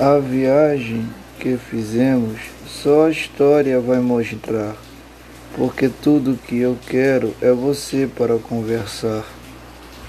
A viagem que fizemos só a história vai mostrar, porque tudo que eu quero é você para conversar.